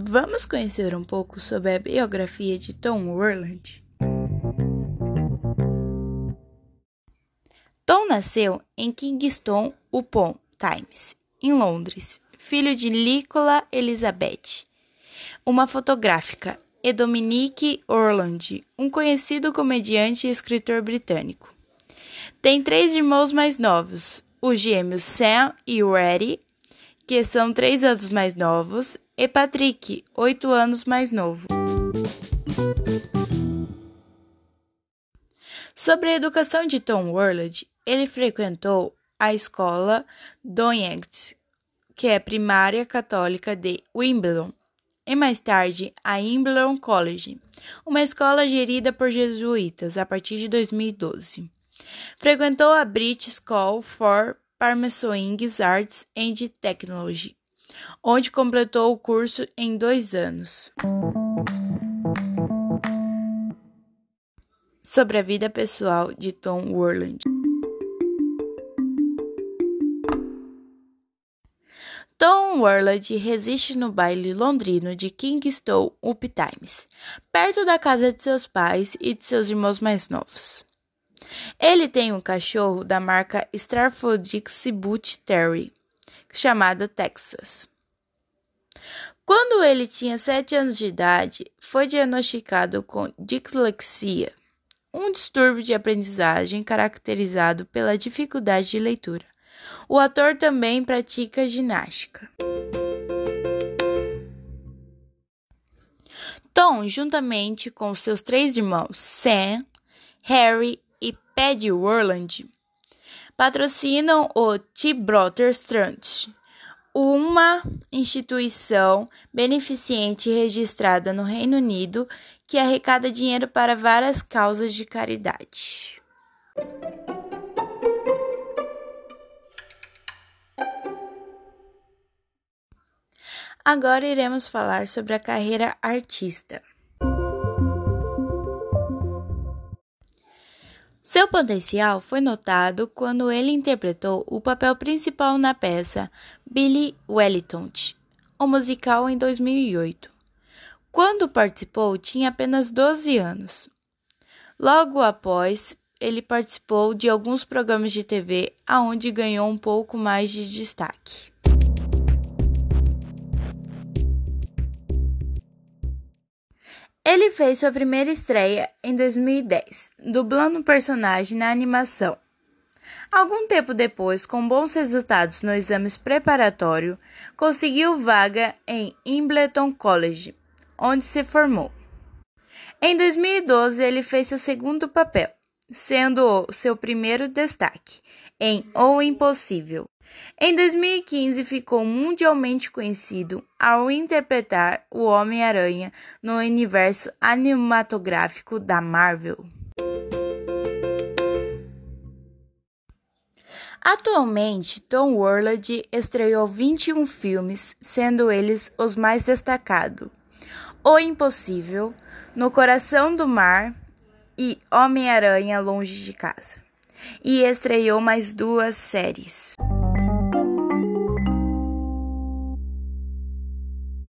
Vamos conhecer um pouco sobre a biografia de Tom Worland? Tom nasceu em Kingston upon Thames, em Londres, filho de Nicola Elizabeth, uma fotográfica, e Dominique Orland, um conhecido comediante e escritor britânico. Tem três irmãos mais novos, os gêmeos Sam e Reddy, que são três anos mais novos, e Patrick, oito anos mais novo. Sobre a educação de Tom Worland, ele frequentou a escola Donyegt, que é primária católica de Wimbledon, e mais tarde a Wimbledon College, uma escola gerida por jesuítas a partir de 2012. Frequentou a British School for Pharmaceutical Arts and Technology, onde completou o curso em dois anos. Sobre a vida pessoal de Tom Worland. Tom Worland reside no baile londrino de Kingston Up Times, perto da casa de seus pais e de seus irmãos mais novos. Ele tem um cachorro da marca Staffordshire Bull Terrier, chamado Texas. Quando ele tinha 7 anos de idade, foi diagnosticado com dislexia, um distúrbio de aprendizagem caracterizado pela dificuldade de leitura. O ator também pratica ginástica. Tom, juntamente com seus três irmãos Sam, Harry Paddy Worland, patrocinam o T-Brothers Trust, uma instituição beneficente registrada no Reino Unido que arrecada dinheiro para várias causas de caridade. Agora iremos falar sobre a carreira artista. Seu potencial foi notado quando ele interpretou o papel principal na peça Billy Wellington, o musical em 2008. Quando participou, tinha apenas 12 anos. Logo após, ele participou de alguns programas de TV, aonde ganhou um pouco mais de destaque. Ele fez sua primeira estreia em 2010, dublando um personagem na animação. Algum tempo depois, com bons resultados no exame preparatório, conseguiu vaga em Embleton College, onde se formou. Em 2012, ele fez seu segundo papel, sendo o seu primeiro destaque, em O Impossível, em 2015, ficou mundialmente conhecido ao interpretar o Homem-Aranha no universo cinematográfico da Marvel. Atualmente, Tom Worley estreou 21 filmes, sendo eles os mais destacados: O Impossível, No Coração do Mar e Homem-Aranha Longe de Casa. E estreou mais duas séries.